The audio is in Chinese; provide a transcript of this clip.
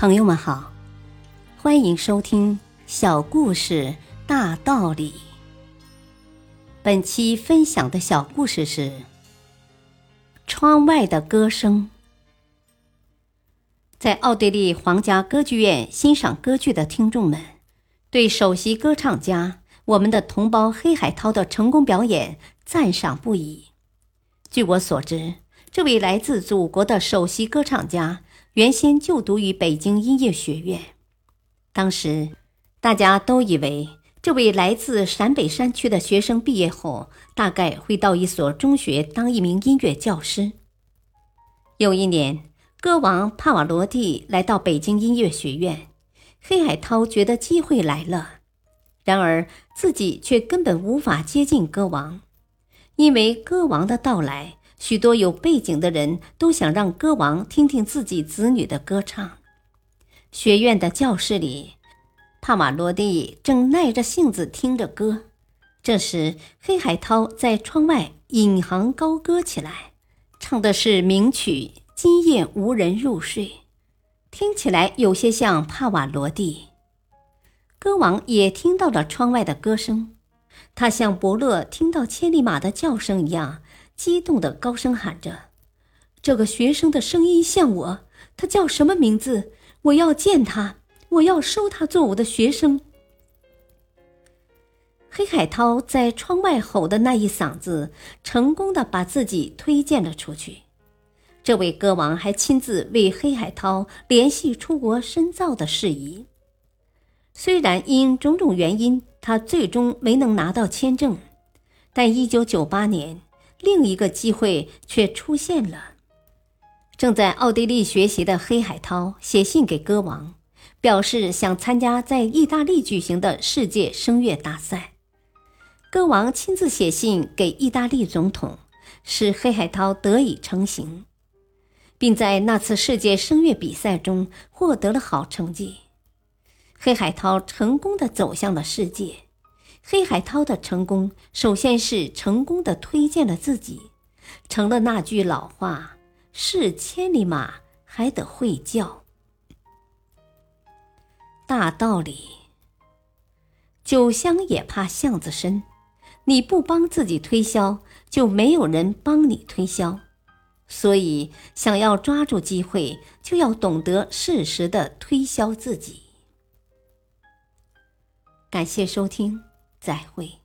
朋友们好，欢迎收听《小故事大道理》。本期分享的小故事是《窗外的歌声》。在奥地利皇家歌剧院欣赏歌剧的听众们，对首席歌唱家我们的同胞黑海涛的成功表演赞赏不已。据我所知，这位来自祖国的首席歌唱家。原先就读于北京音乐学院，当时大家都以为这位来自陕北山区的学生毕业后，大概会到一所中学当一名音乐教师。有一年，歌王帕瓦罗蒂来到北京音乐学院，黑海涛觉得机会来了，然而自己却根本无法接近歌王，因为歌王的到来。许多有背景的人都想让歌王听听自己子女的歌唱。学院的教室里，帕瓦罗蒂正耐着性子听着歌。这时，黑海涛在窗外引吭高歌起来，唱的是名曲《今夜无人入睡》，听起来有些像帕瓦罗蒂。歌王也听到了窗外的歌声，他像伯乐听到千里马的叫声一样。激动的高声喊着：“这个学生的声音像我，他叫什么名字？我要见他，我要收他做我的学生。”黑海涛在窗外吼的那一嗓子，成功的把自己推荐了出去。这位歌王还亲自为黑海涛联系出国深造的事宜。虽然因种种原因，他最终没能拿到签证，但一九九八年。另一个机会却出现了。正在奥地利学习的黑海涛写信给歌王，表示想参加在意大利举行的世界声乐大赛。歌王亲自写信给意大利总统，使黑海涛得以成行，并在那次世界声乐比赛中获得了好成绩。黑海涛成功的走向了世界。黑海涛的成功，首先是成功的推荐了自己，成了那句老话：“是千里马还得会叫。”大道理。酒香也怕巷子深，你不帮自己推销，就没有人帮你推销。所以，想要抓住机会，就要懂得适时的推销自己。感谢收听。再会。